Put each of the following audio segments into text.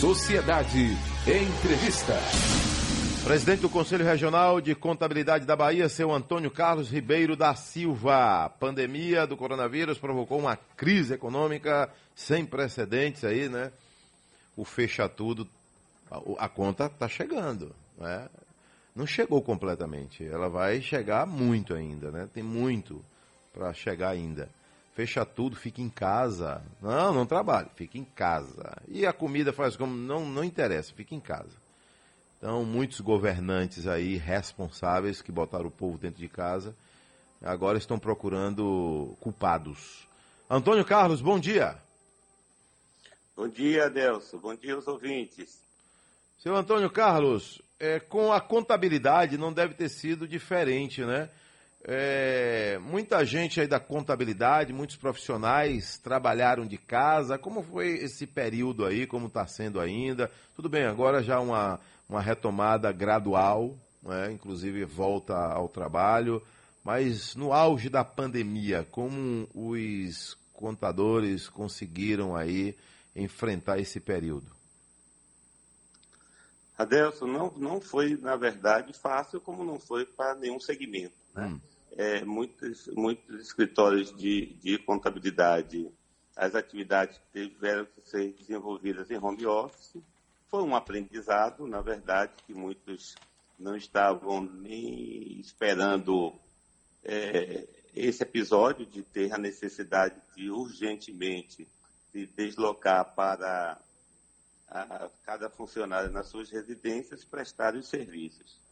Sociedade Entrevista. Presidente do Conselho Regional de Contabilidade da Bahia, seu Antônio Carlos Ribeiro da Silva. Pandemia do coronavírus provocou uma crise econômica sem precedentes aí, né? O fecha tudo, a, a conta está chegando, né? Não chegou completamente, ela vai chegar muito ainda, né? Tem muito para chegar ainda fecha tudo, fica em casa. Não, não trabalhe, fica em casa. E a comida faz como? Não, não interessa, fica em casa. Então, muitos governantes aí responsáveis que botaram o povo dentro de casa, agora estão procurando culpados. Antônio Carlos, bom dia. Bom dia, Adelso. Bom dia aos ouvintes. Seu Antônio Carlos, é, com a contabilidade não deve ter sido diferente, né? É, muita gente aí da contabilidade, muitos profissionais trabalharam de casa. Como foi esse período aí? Como está sendo ainda? Tudo bem, agora já uma, uma retomada gradual, né? inclusive volta ao trabalho. Mas no auge da pandemia, como os contadores conseguiram aí enfrentar esse período? Adelson, não, não foi, na verdade, fácil, como não foi para nenhum segmento. Né? Hum. É, muitos, muitos escritórios de, de contabilidade, as atividades tiveram que ser desenvolvidas em home office. Foi um aprendizado, na verdade, que muitos não estavam nem esperando é, esse episódio de ter a necessidade de urgentemente se deslocar para a, cada funcionário nas suas residências prestar os serviços.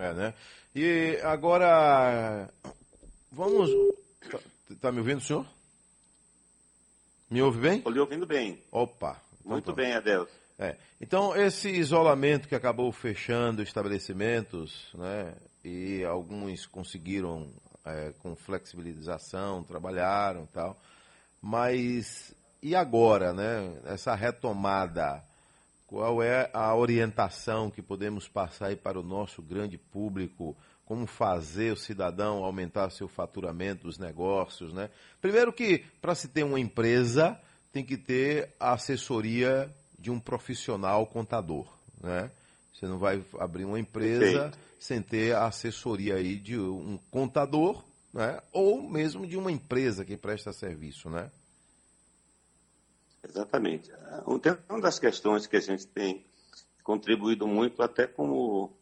É, né? E agora, vamos. Tá, tá, me ouvindo, senhor? Me ouve bem? Estou lhe ouvindo bem. Opa. Então Muito tá. bem, Adelso. É. Então, esse isolamento que acabou fechando estabelecimentos, né, e alguns conseguiram, é, com flexibilização, trabalharam e tal, mas e agora, né, essa retomada qual é a orientação que podemos passar aí para o nosso grande público? Como fazer o cidadão aumentar seu faturamento dos negócios, né? Primeiro que, para se ter uma empresa, tem que ter a assessoria de um profissional contador, né? Você não vai abrir uma empresa Perfeito. sem ter a assessoria aí de um contador, né? Ou mesmo de uma empresa que presta serviço, né? Exatamente. Uma das questões que a gente tem contribuído muito, até como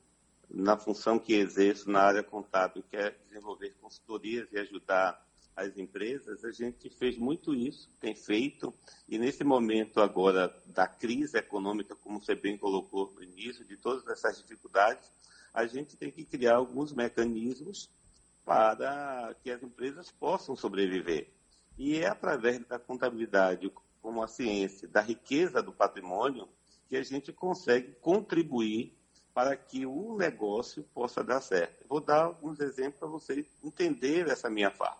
na função que exerço na área contábil, que é desenvolver consultorias e ajudar as empresas, a gente fez muito isso, tem feito, e nesse momento agora da crise econômica, como você bem colocou no início, de todas essas dificuldades, a gente tem que criar alguns mecanismos para que as empresas possam sobreviver. E é através da contabilidade, como a ciência da riqueza do patrimônio, que a gente consegue contribuir para que o negócio possa dar certo. Vou dar alguns exemplos para você entender essa minha fala.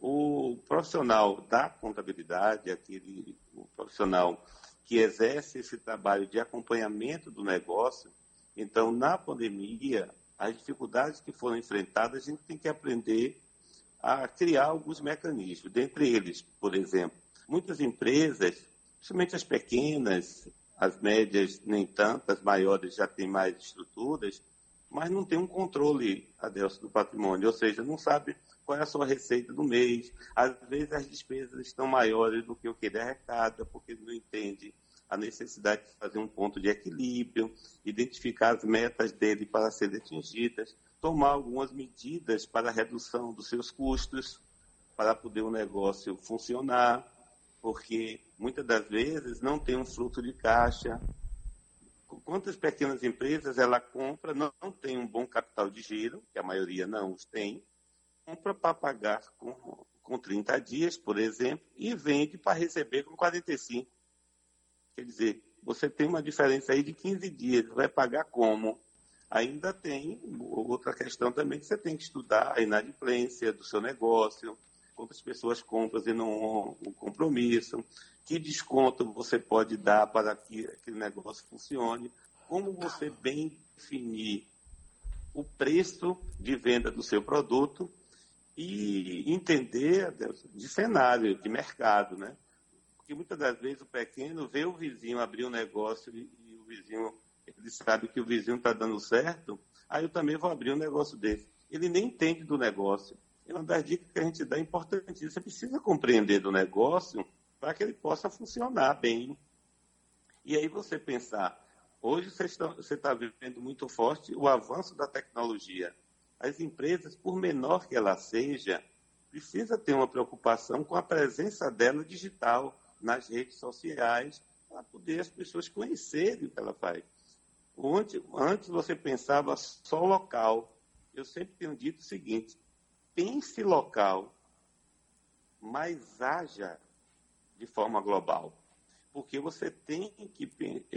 O profissional da contabilidade, aquele profissional que exerce esse trabalho de acompanhamento do negócio, então, na pandemia, as dificuldades que foram enfrentadas, a gente tem que aprender a criar alguns mecanismos. Dentre eles, por exemplo, Muitas empresas, principalmente as pequenas, as médias nem tanto, as maiores já têm mais estruturas, mas não tem um controle, Adelso, do patrimônio, ou seja, não sabe qual é a sua receita do mês. Às vezes as despesas estão maiores do que o que ele arrecada, porque não entende a necessidade de fazer um ponto de equilíbrio, identificar as metas dele para serem atingidas, tomar algumas medidas para a redução dos seus custos, para poder o negócio funcionar porque muitas das vezes não tem um fluxo de caixa. Quantas pequenas empresas ela compra, não, não tem um bom capital de giro, que a maioria não os tem, compra para pagar com, com 30 dias, por exemplo, e vende para receber com 45. Quer dizer, você tem uma diferença aí de 15 dias, vai pagar como? Ainda tem outra questão também que você tem que estudar a inadimplência do seu negócio, quantas pessoas compram e não o compromisso, que desconto você pode dar para que aquele negócio funcione, como você bem definir o preço de venda do seu produto e entender de cenário, de mercado, né? Porque muitas das vezes o pequeno vê o vizinho abrir um negócio e, e o vizinho, ele sabe que o vizinho está dando certo, aí eu também vou abrir um negócio desse. Ele nem entende do negócio. É uma das dicas que a gente dá importantíssima. Você precisa compreender do negócio para que ele possa funcionar bem. E aí você pensar, hoje você está, você está vivendo muito forte o avanço da tecnologia. As empresas, por menor que ela seja, precisa ter uma preocupação com a presença dela digital nas redes sociais, para poder as pessoas conhecerem o que ela faz. Antes você pensava só local. Eu sempre tenho dito o seguinte: pense local, mas haja de forma global. Porque você tem que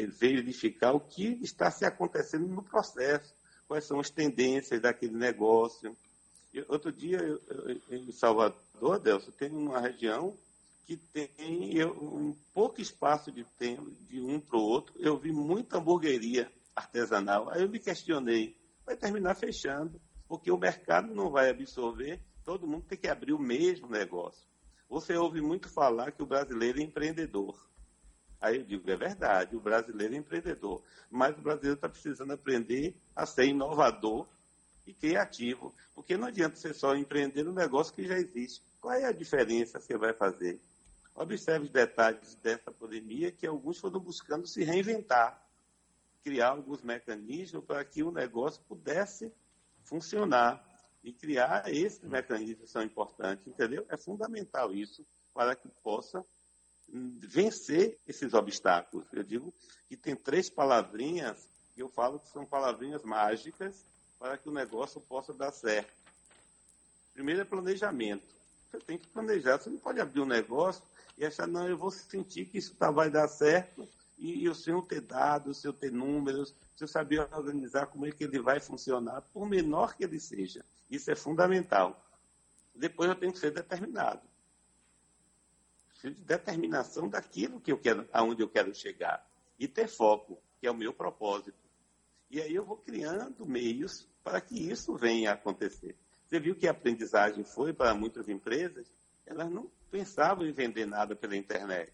verificar o que está se acontecendo no processo, quais são as tendências daquele negócio. outro dia, em Salvador, Delcio, tem uma região que tem um pouco espaço de tempo de um para o outro. Eu vi muita hamburgueria artesanal. Aí eu me questionei, vai terminar fechando, porque o mercado não vai absorver, todo mundo tem que abrir o mesmo negócio. Você ouve muito falar que o brasileiro é empreendedor. Aí eu digo, é verdade, o brasileiro é empreendedor, mas o brasileiro está precisando aprender a ser inovador e criativo, porque não adianta você só empreender um negócio que já existe. Qual é a diferença que você vai fazer? Observe os detalhes dessa pandemia, que alguns foram buscando se reinventar, criar alguns mecanismos para que o negócio pudesse funcionar. E criar esses mecanismos são importantes, entendeu? É fundamental isso para que possa hum, vencer esses obstáculos. Eu digo que tem três palavrinhas que eu falo que são palavrinhas mágicas para que o negócio possa dar certo. Primeiro é planejamento. Você tem que planejar. Você não pode abrir um negócio e achar, não, eu vou sentir que isso tá, vai dar certo, e, e o senhor ter dados, o senhor ter números, o senhor saber organizar como é que ele vai funcionar, por menor que ele seja. Isso é fundamental. Depois eu tenho que ser determinado. De determinação daquilo que eu quero, aonde eu quero chegar. E ter foco, que é o meu propósito. E aí eu vou criando meios para que isso venha a acontecer. Você viu que a aprendizagem foi para muitas empresas, elas não pensavam em vender nada pela internet.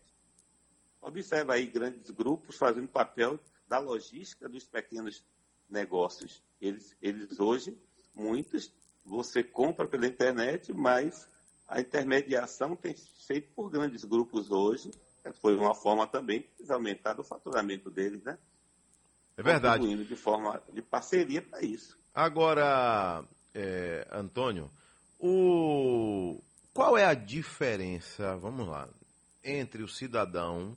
Observa aí grandes grupos fazendo papel da logística dos pequenos negócios. Eles, eles hoje, muitos, você compra pela internet, mas a intermediação tem feito por grandes grupos hoje. Foi uma forma também de aumentar o faturamento deles, né? É verdade. de forma de parceria para isso. Agora, é, Antônio, o, qual é a diferença, vamos lá, entre o cidadão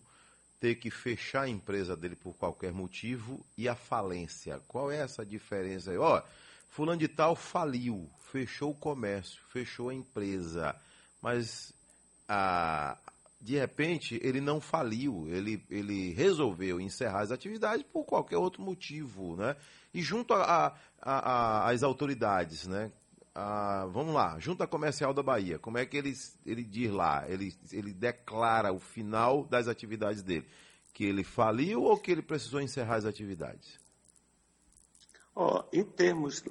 ter que fechar a empresa dele por qualquer motivo e a falência? Qual é essa diferença aí? Ó, fulano de tal faliu, fechou o comércio, fechou a empresa, mas a, de repente ele não faliu, ele, ele resolveu encerrar as atividades por qualquer outro motivo, né? E junto às autoridades, né? Ah, vamos lá, Junta Comercial da Bahia, como é que ele, ele diz lá? Ele, ele declara o final das atividades dele? Que ele faliu ou que ele precisou encerrar as atividades? Oh, em termos,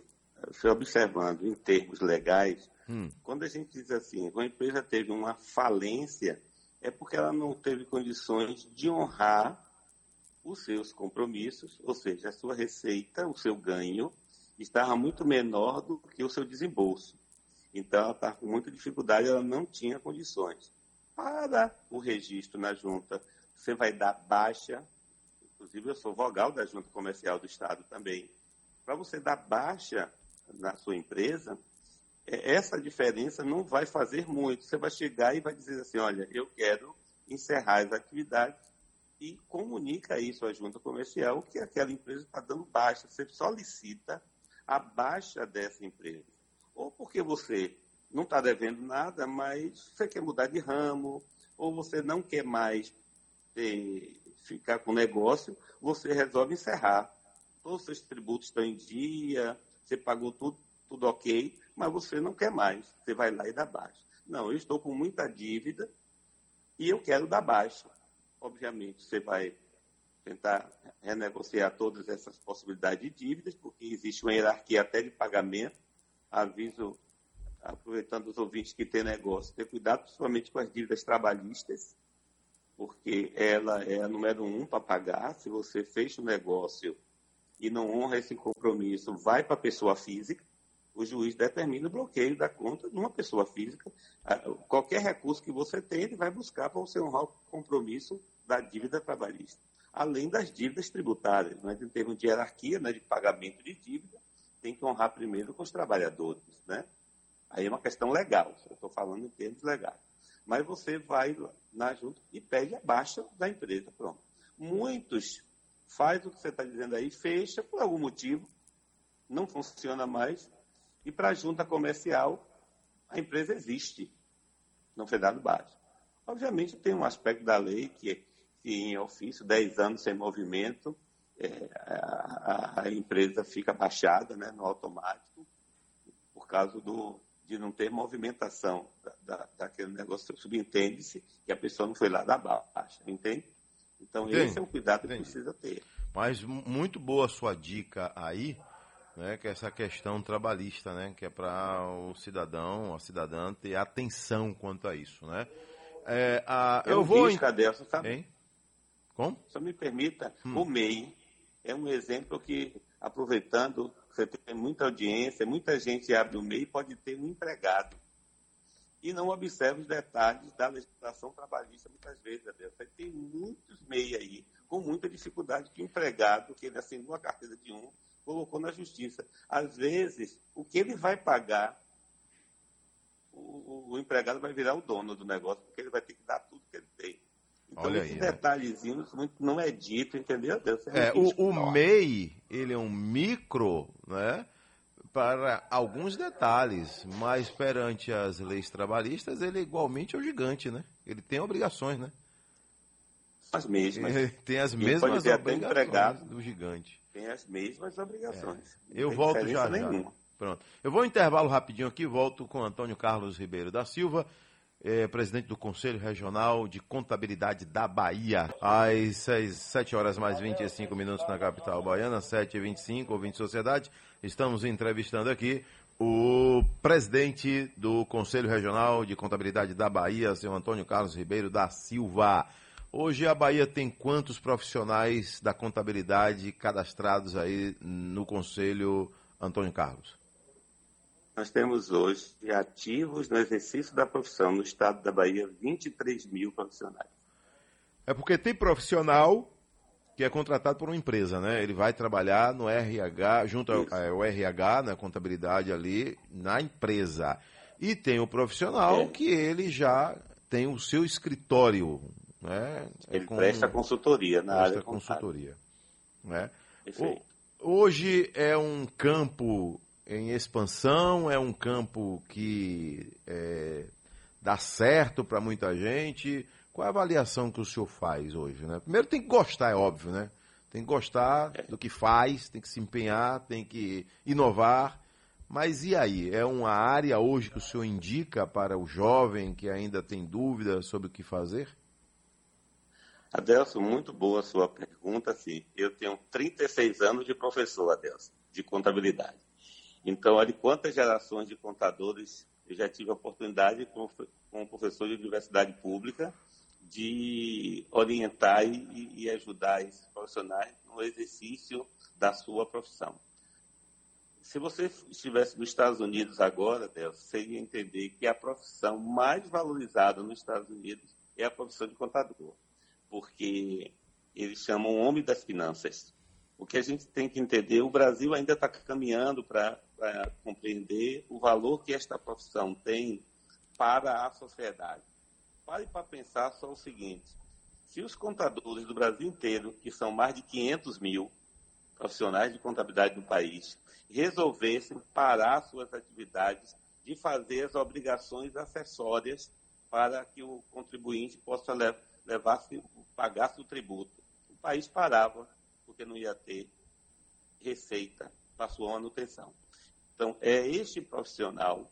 se observando, em termos legais, hum. quando a gente diz assim, uma empresa teve uma falência, é porque ela não teve condições de honrar os seus compromissos, ou seja, a sua receita, o seu ganho, estava muito menor do que o seu desembolso. Então, ela estava com muita dificuldade, ela não tinha condições. Para o registro na junta, você vai dar baixa, inclusive eu sou vogal da junta comercial do Estado também. Para você dar baixa na sua empresa, é, essa diferença não vai fazer muito. Você vai chegar e vai dizer assim, olha, eu quero encerrar as atividades e comunica isso à junta comercial que aquela empresa está dando baixa. Você solicita abaixo dessa empresa. Ou porque você não está devendo nada, mas você quer mudar de ramo, ou você não quer mais ter, ficar com o negócio, você resolve encerrar. Todos os seus tributos estão em dia, você pagou tudo, tudo ok, mas você não quer mais. Você vai lá e dá baixa. Não, eu estou com muita dívida e eu quero dar baixa. Obviamente, você vai tentar renegociar todas essas possibilidades de dívidas, porque existe uma hierarquia até de pagamento. Aviso, aproveitando os ouvintes que têm negócio, ter cuidado principalmente com as dívidas trabalhistas, porque ela é a número um para pagar. Se você fecha o negócio e não honra esse compromisso, vai para a pessoa física. O juiz determina o bloqueio da conta de uma pessoa física. Qualquer recurso que você tem, ele vai buscar para você honrar o compromisso da dívida trabalhista. Além das dívidas tributárias, né? em termos de hierarquia né? de pagamento de dívida, tem que honrar primeiro com os trabalhadores. Né? Aí é uma questão legal, eu estou falando em termos legais. Mas você vai na junta e pede a baixa da empresa. Pronto. Muitos faz o que você está dizendo aí, fecha por algum motivo, não funciona mais, e para a junta comercial a empresa existe, não foi dado baixa. Obviamente tem um aspecto da lei que, que em ofício, 10 anos sem movimento, é, a, a, empresa fica baixada né, no automático, por causa do, de não ter movimentação da, da, daquele negócio. Subentende-se que a pessoa não foi lá da baixa, entende? Então, Entendi. esse é o cuidado Entendi. que precisa ter. Mas muito boa a sua dica aí, né, que é essa questão trabalhista, né, que é para o cidadão, a cidadã ter atenção quanto a isso, né? É, a, eu, eu vou... Em... Sabe? Hein? Como? Só me permita, hum. o MEI é um exemplo que, aproveitando, você tem muita audiência, muita gente abre o MEI pode ter um empregado e não observa os detalhes da legislação trabalhista muitas vezes, Adeus. Você tem muitos MEI aí, com muita dificuldade, que o empregado, que ele assinou a carteira de um, colocou na justiça. Às vezes, o que ele vai pagar, o, o empregado vai virar o dono do negócio, porque ele vai ter que dar tudo que ele tem. Então, Olha esses aí, detalhezinhos né? não é dito, entendeu? Deus, é, o, o MEI, ele é um micro, né? Para alguns detalhes, mas perante as leis trabalhistas, ele igualmente é o gigante, né? Ele tem obrigações, né? As mesmas. Ele tem as mesmas obrigações do gigante. Tem as mesmas obrigações. É. Eu volto já, já. Pronto. Eu vou um intervalo rapidinho aqui, volto com Antônio Carlos Ribeiro da Silva é, presidente do Conselho Regional de Contabilidade da Bahia. Às 6, 7 horas mais 25 minutos na capital baiana, 7h25, ouvinte Sociedade. Estamos entrevistando aqui o presidente do Conselho Regional de Contabilidade da Bahia, seu Antônio Carlos Ribeiro da Silva. Hoje a Bahia tem quantos profissionais da contabilidade cadastrados aí no Conselho, Antônio Carlos? Nós temos hoje ativos no exercício da profissão no estado da Bahia 23 mil profissionais. É porque tem profissional que é contratado por uma empresa, né? Ele vai trabalhar no RH, junto ao, ao RH, na contabilidade ali, na empresa. E tem o profissional é. que ele já tem o seu escritório, né? É ele com, presta consultoria na presta área consultoria, né? Hoje é um campo em expansão, é um campo que é, dá certo para muita gente. Qual é a avaliação que o senhor faz hoje? Né? Primeiro tem que gostar, é óbvio, né? Tem que gostar do que faz, tem que se empenhar, tem que inovar. Mas e aí? É uma área hoje que o senhor indica para o jovem que ainda tem dúvida sobre o que fazer? Adelson, muito boa a sua pergunta. Sim, eu tenho 36 anos de professor, Adelson, de contabilidade. Então, olha quantas gerações de contadores eu já tive a oportunidade, como, professor de universidade pública, de orientar e, e ajudar esses profissionais no exercício da sua profissão. Se você estivesse nos Estados Unidos agora, Deus, você ia entender que a profissão mais valorizada nos Estados Unidos é a profissão de contador, porque eles chamam o homem das finanças. O que a gente tem que entender, o Brasil ainda está caminhando para compreender o valor que esta profissão tem para a sociedade. Pare para pensar só o seguinte: se os contadores do Brasil inteiro, que são mais de 500 mil profissionais de contabilidade no país, resolvessem parar suas atividades de fazer as obrigações acessórias para que o contribuinte possa levar pagasse o tributo. O país parava, porque não ia ter receita para sua manutenção. Então, é este profissional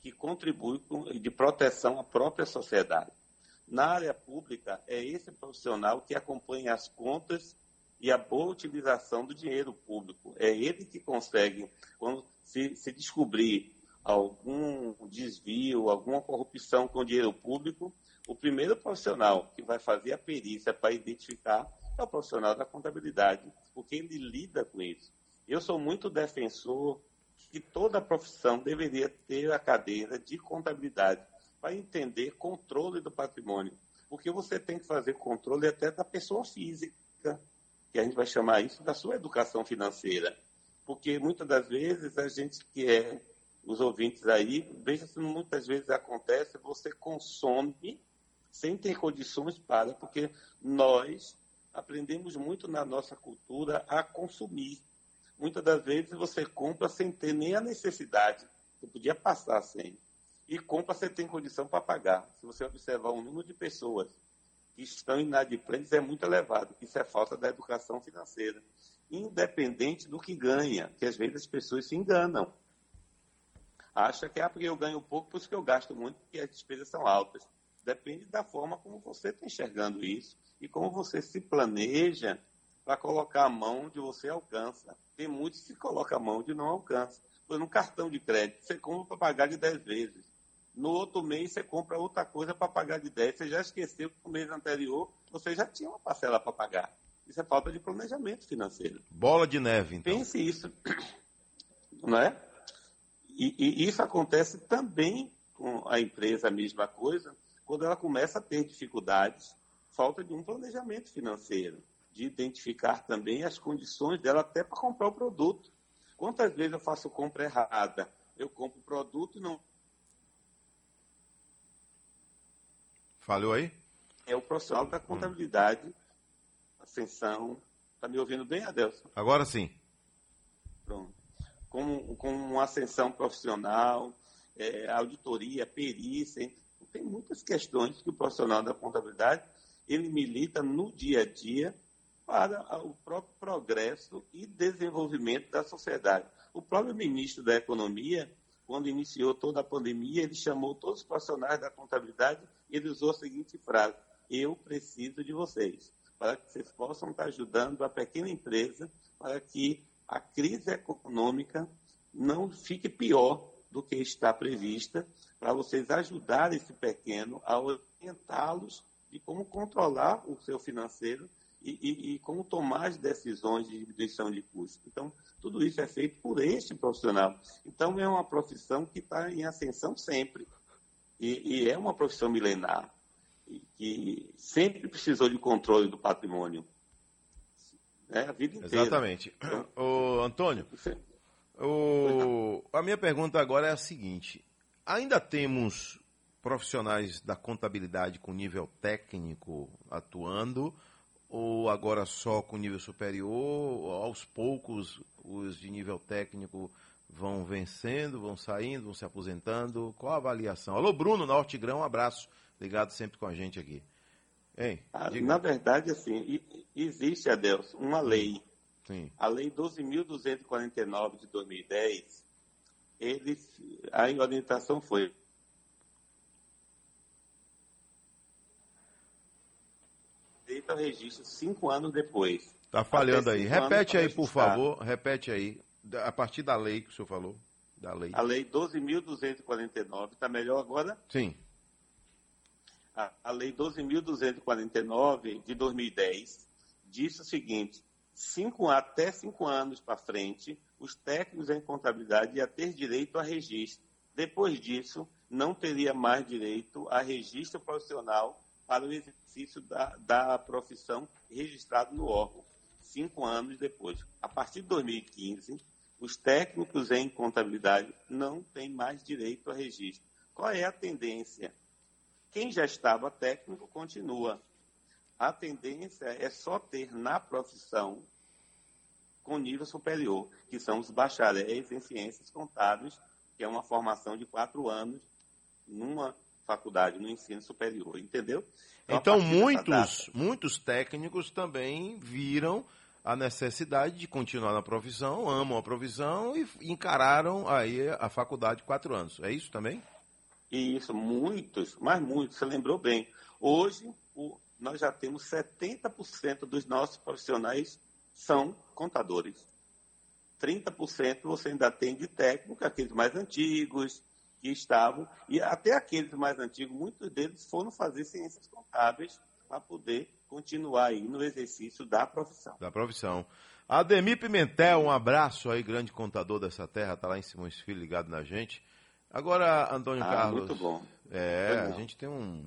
que contribui com, de proteção à própria sociedade. Na área pública, é esse profissional que acompanha as contas e a boa utilização do dinheiro público. É ele que consegue, quando se, se descobrir algum desvio, alguma corrupção com o dinheiro público, O primeiro profissional que vai fazer a perícia para identificar é o profissional da contabilidade, porque ele lida com isso. Eu sou muito defensor que toda profissão deveria ter a cadeira de contabilidade para entender controle do patrimônio, porque você tem que fazer controle até da pessoa física, que a gente vai chamar isso da sua educação financeira, porque muitas das vezes a gente que é os ouvintes aí, veja se muitas vezes acontece, você consome sem ter condições para, porque nós aprendemos muito na nossa cultura a consumir. Muitas das vezes você compra sem ter nem a necessidade, você podia passar sem. E compra sem ter condição para pagar. Se você observar o número de pessoas que estão inadimplentes é muito elevado. Isso é falta da educação financeira. Independente do que ganha, que às vezes as pessoas se enganam. Acha que é porque eu ganho pouco, por isso que eu gasto muito, porque as despesas são altas. Depende da forma como você está enxergando isso e como você se planeja para colocar a mão onde você alcança. Tem muitos que colocam a mão onde não alcança. Por no cartão de crédito, você compra para pagar de 10 vezes. No outro mês, você compra outra coisa para pagar de 10. Você já esqueceu que no mês anterior você já tinha uma parcela para pagar. Isso é falta de planejamento financeiro. Bola de neve, então. Pense isso. Não é? E, e isso acontece também com a empresa, a mesma coisa, quando ela começa a ter dificuldades, falta de um planejamento financeiro, de identificar também as condições dela até para comprar o produto. Quantas vezes eu faço compra errada? Eu compro o produto e não. Falhou aí? É o profissional da contabilidade, ascensão. Está me ouvindo bem, Adelson? Agora sim. Pronto. Com, com uma ascensão profissional, é, auditoria, perícia, tem muitas questões que o profissional da contabilidade ele milita no dia a dia para o próprio progresso e desenvolvimento da sociedade. O próprio ministro da Economia, quando iniciou toda a pandemia, ele chamou todos os profissionais da contabilidade e ele usou a seguinte frase: Eu preciso de vocês, para que vocês possam estar ajudando a pequena empresa para que a crise econômica não fique pior do que está prevista para vocês ajudarem esse pequeno a orientá-los de como controlar o seu financeiro e, e, e, como tomar as decisões de diminuição de custos. Então, tudo isso é feito por este profissional. Então, é uma profissão que está em ascensão sempre. E, e, é uma profissão milenar, que sempre precisou de controle do patrimônio. É, a vida inteira. Exatamente. Então, Ô, Antônio, o, a minha pergunta agora é a seguinte: ainda temos profissionais da contabilidade com nível técnico atuando, ou agora só com nível superior? Aos poucos, os de nível técnico vão vencendo, vão saindo, vão se aposentando? Qual a avaliação? Alô, Bruno, Norte Grão, um abraço. Ligado sempre com a gente aqui. Hein, ah, na verdade, assim, existe, Adelson, uma lei Sim. A Lei 12.249 de 2010, eles, a orientação foi feita ao registro cinco anos depois. Está falhando aí. Repete aí, por favor. Repete aí. A partir da lei que o senhor falou. Da lei. A lei 12.249, está melhor agora? Sim. A, a lei 12.249 de 2010 disse o seguinte: cinco, até cinco anos para frente, os técnicos em contabilidade iam ter direito a registro. Depois disso, não teria mais direito a registro profissional para o exercício da, da profissão registrado no órgão. Cinco anos depois. A partir de 2015, os técnicos em contabilidade não têm mais direito a registro. Qual é a tendência? Quem já estava técnico continua a tendência é só ter na profissão com nível superior, que são os bacharéis em ciências contábeis, que é uma formação de quatro anos numa faculdade, no ensino superior, entendeu? Então, então muitos, muitos técnicos também viram a necessidade de continuar na profissão, amam a profissão e encararam aí a faculdade de quatro anos. É isso também? Isso, muitos, mas muitos, você lembrou bem. Hoje, o, nós já temos 70% dos nossos profissionais são contadores. 30% você ainda tem de técnico, aqueles mais antigos, que estavam, e até aqueles mais antigos, muitos deles foram fazer ciências contábeis para poder continuar aí no exercício da profissão. Da profissão. Ademir Pimentel, um abraço aí, grande contador dessa terra, tá lá em Simões Filho ligado na gente. Agora, Antônio ah, Carlos. Muito bom. É, a gente tem um,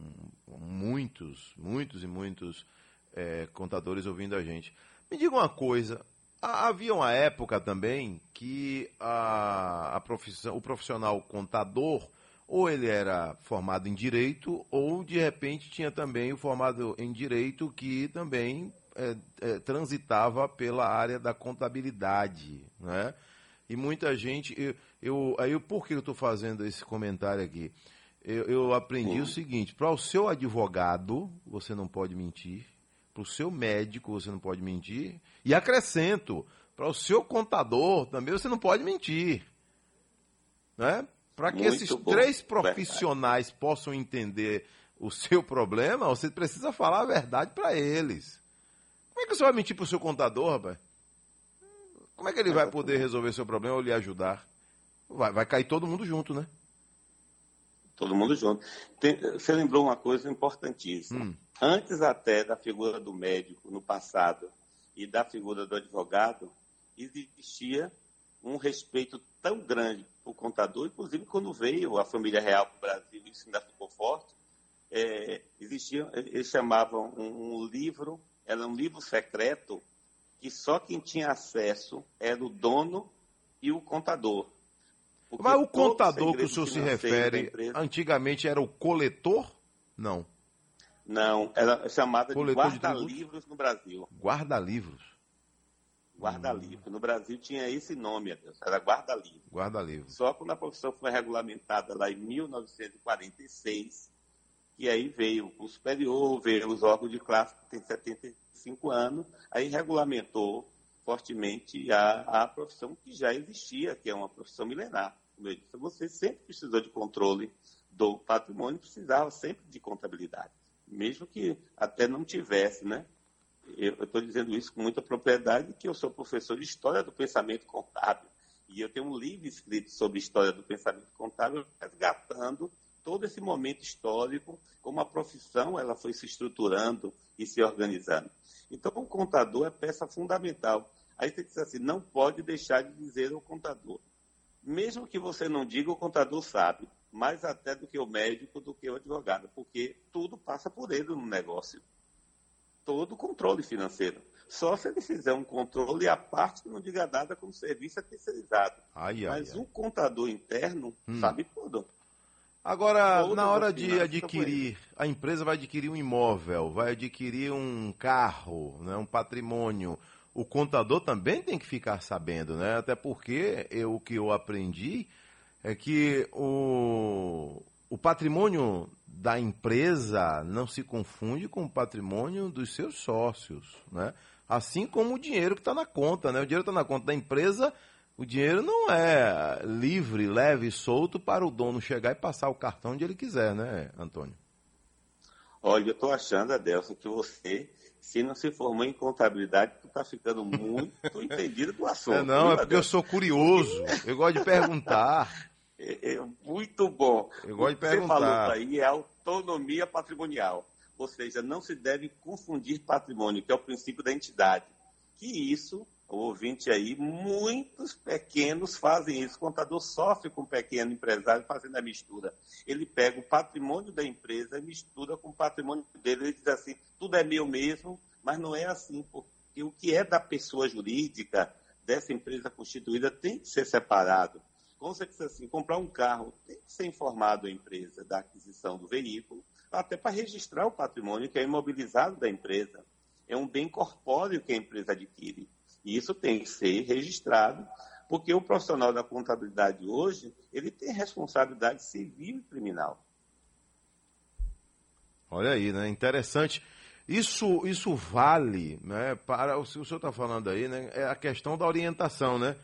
muitos, muitos e muitos é, contadores ouvindo a gente. Me diga uma coisa, havia uma época também que a, a profissão, o profissional contador, ou ele era formado em direito, ou de repente tinha também o formado em direito que também é, é, transitava pela área da contabilidade, né? E muita gente, eu, eu aí por que eu estou fazendo esse comentário aqui? Eu, eu aprendi o seguinte: para o seu advogado você não pode mentir, para o seu médico você não pode mentir, e acrescento, para o seu contador também você não pode mentir. Né? Para que Muito esses bom. três profissionais verdade. possam entender o seu problema, você precisa falar a verdade para eles. Como é que você vai mentir para o seu contador, rapaz? Como é que ele vai poder resolver seu problema ou lhe ajudar? Vai, vai cair todo mundo junto, né? Todo mundo junto. Tem, você lembrou uma coisa importantíssima. Hum. Antes até da figura do médico no passado e da figura do advogado, existia um respeito tão grande por contador, inclusive quando veio a família real para o Brasil, isso ainda ficou forte, é, existia, eles chamavam um, um livro, era um livro secreto, que só quem tinha acesso era o dono e o contador. Porque Mas o contador que o senhor se refere, antigamente era o coletor? Não. Não, era chamada coletor de guarda-livros no Brasil. Guarda-livros? Guarda-livro. No Brasil tinha esse nome, era guarda-livro. Guarda-livro. Só quando a profissão foi regulamentada lá em 1946, que aí veio o superior, veio os órgãos de classe, que tem 75 anos, aí regulamentou fortemente a, a profissão que já existia, que é uma profissão milenar. Você sempre precisou de controle do patrimônio, precisava sempre de contabilidade, mesmo que até não tivesse, né? Eu estou dizendo isso com muita propriedade, que eu sou professor de História do Pensamento Contábil, e eu tenho um livro escrito sobre História do Pensamento Contábil, resgatando todo esse momento histórico, como a profissão ela foi se estruturando e se organizando. Então, o contador é peça fundamental. Aí você diz assim, não pode deixar de dizer o contador. Mesmo que você não diga, o contador sabe, mais até do que o médico, do que o advogado, porque tudo passa por ele no negócio. Todo o controle financeiro. Só se ele fizer um controle à parte que não diga nada como serviço é terceirizado. Ai, ai, Mas o contador interno hum. sabe tudo. Agora, na hora de adquirir, a empresa vai adquirir um imóvel, vai adquirir um carro, né, um patrimônio. O contador também tem que ficar sabendo, né? Até porque eu, o que eu aprendi é que o, o patrimônio da empresa não se confunde com o patrimônio dos seus sócios, né? Assim como o dinheiro que está na conta, né? O dinheiro está na conta da empresa o dinheiro não é livre, leve solto para o dono chegar e passar o cartão onde ele quiser, né, Antônio? Olha, eu estou achando, Adelson, que você, se não se formou em contabilidade, tu está ficando muito entendido do assunto. É, não, é porque eu sou curioso. Eu gosto de perguntar. É, é muito bom. Eu gosto de perguntar. Você falou aí é autonomia patrimonial. Ou seja, não se deve confundir patrimônio, que é o princípio da entidade. Que isso o ouvinte aí, muitos pequenos fazem isso. O contador sofre com o pequeno empresário fazendo a mistura. Ele pega o patrimônio da empresa e mistura com o patrimônio dele. Ele diz assim: tudo é meu mesmo, mas não é assim, porque o que é da pessoa jurídica, dessa empresa constituída, tem que ser separado. Como você diz assim: comprar um carro tem que ser informado a empresa da aquisição do veículo, até para registrar o patrimônio que é imobilizado da empresa. É um bem corpóreo que a empresa adquire. E isso tem que ser registrado, porque o profissional da contabilidade hoje, ele tem responsabilidade civil e criminal. Olha aí, né? Interessante. Isso, isso vale, né? Para o, senhor está falando aí, né? É a questão da orientação, né?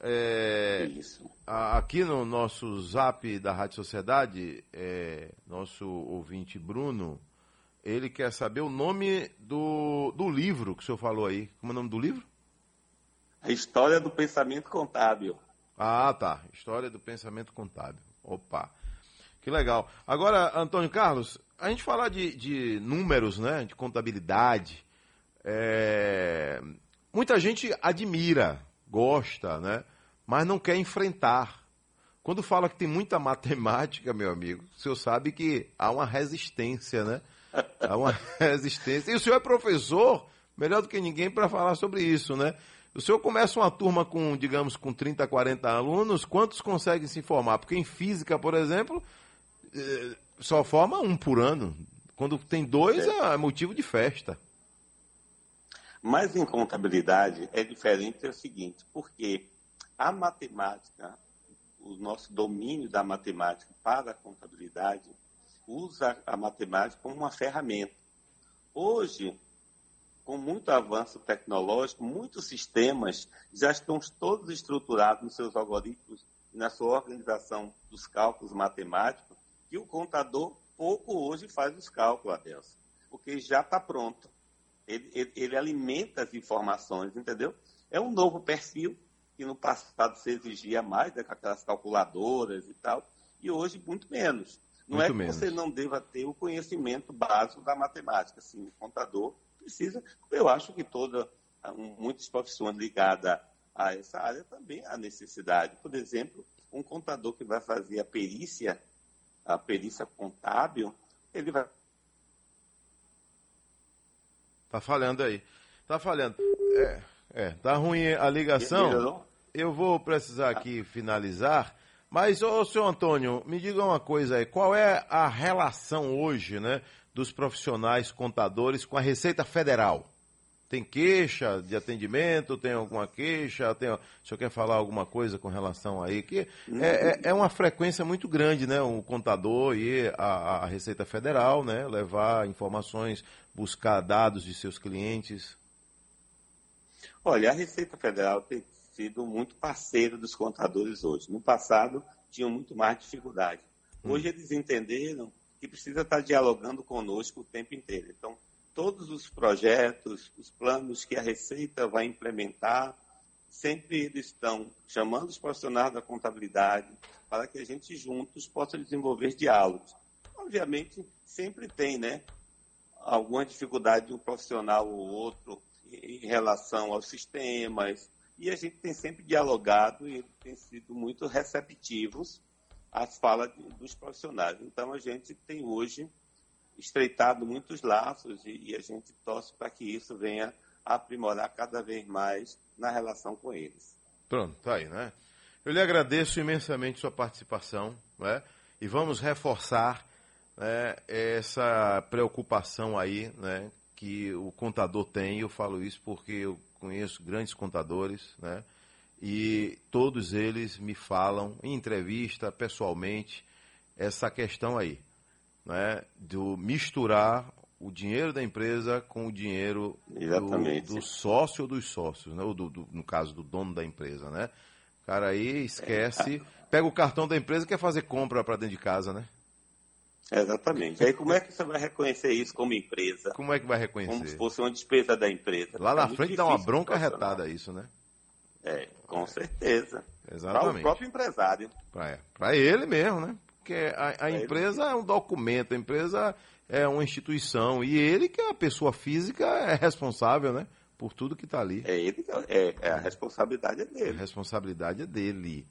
É, isso. A, aqui no nosso Zap da Rádio Sociedade, é, nosso ouvinte Bruno, ele quer saber o nome do, do livro que o senhor falou aí. Como é o nome do livro? A história do pensamento contábil. Ah, tá. História do pensamento contábil. Opa. Que legal. Agora, Antônio Carlos, a gente falar de, de números, né, de contabilidade, é... muita gente admira, gosta, né, mas não quer enfrentar. Quando fala que tem muita matemática, meu amigo, o senhor sabe que há uma resistência, né? Há uma resistência. E o senhor é professor, melhor do que ninguém para falar sobre isso, né? O senhor começa uma turma com, digamos, com 30, 40 alunos, quantos conseguem se formar? Porque em física, por exemplo, eh, só forma um por ano. Quando tem dois, é motivo de festa. Mas em contabilidade é diferente, é o seguinte, porque a matemática, o nosso domínio da matemática para a contabilidade, usa a matemática como uma ferramenta. Hoje, com muito avanço tecnológico, muitos sistemas já estão todos estruturados nos seus algoritmos, na sua organização dos cálculos matemáticos, que o contador pouco hoje faz os cálculos, Adelson, porque já está pronto. Ele, ele, ele, alimenta as informações, entendeu? É um novo perfil que no passado se exigia mais, né, com aquelas calculadoras e tal, e hoje muito menos. Não muito é que menos. você não deva ter o conhecimento básico da matemática. Sim, o contador precisa. Eu acho que toda, muitas profissões ligadas a essa área também há necessidade. Por exemplo, um contador que vai fazer a perícia, a perícia contábil, ele vai. Tá falhando aí. Tá falhando. É, é tá ruim a ligação. Eu vou precisar aqui finalizar. Mas, ô, senhor Antônio, me diga uma coisa aí. Qual é a relação hoje, né? Dos profissionais contadores com a Receita Federal? Tem queixa de atendimento? Tem alguma queixa? Tem, o senhor quer falar alguma coisa com relação aí? Que é, é, é uma frequência muito grande, né? O contador e a, a, Receita Federal, né? Levar informações, buscar dados de seus clientes. Olha, a Receita Federal tem sido muito parceiro dos contadores hoje. No passado, tinham muito mais dificuldade. Hoje hum. eles entenderam que precisa estar dialogando conosco o tempo inteiro. Então, todos os projetos, os planos que a Receita vai implementar, sempre eles estão chamando os profissionais da contabilidade para que a gente juntos possa desenvolver diálogos. Obviamente, sempre tem, né, alguma dificuldade de um profissional ou outro em relação aos sistemas, e a gente tem sempre dialogado e têm sido muito receptivos as falas dos profissionais. Então, a gente tem hoje estreitado muitos laços e, e a gente torce para que isso venha a aprimorar cada vez mais na relação com eles. Pronto, tá aí, né? Eu lhe agradeço imensamente sua participação, né? E vamos reforçar né, essa preocupação aí, né? Que o contador tem. Eu falo isso porque eu conheço grandes contadores, né? E todos eles me falam em entrevista, pessoalmente, essa questão aí, né, do misturar o dinheiro da empresa com o dinheiro do, do, sócio ou dos sócios, né, ou do, do, no caso do dono da empresa, né? O cara aí esquece, é. pega o cartão da empresa e quer fazer compra para dentro de casa, né? Exatamente. Aí como é que você vai reconhecer isso como empresa? Como é que vai reconhecer? Como se fosse uma despesa da empresa. Lá na frente dá uma bronca retada isso, né? É, com certeza. Exatamente. Para o próprio empresário. Para ele mesmo, né? Porque a, a empresa ele. é um documento, a empresa é uma instituição e ele que é a pessoa física é responsável, né? Por tudo que está ali. É ele é, é, a responsabilidade é dele. A responsabilidade é dele.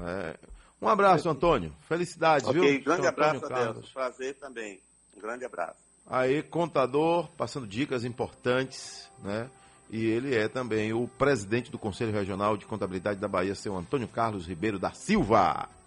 É. Um abraço, Antônio. Felicidades, okay, viu? grande abraço, Adeus. Prazer também. Um grande abraço. Aí, contador, passando dicas importantes, né? E ele é também o presidente do Conselho Regional de Contabilidade da Bahia, seu Antônio Carlos Ribeiro da Silva.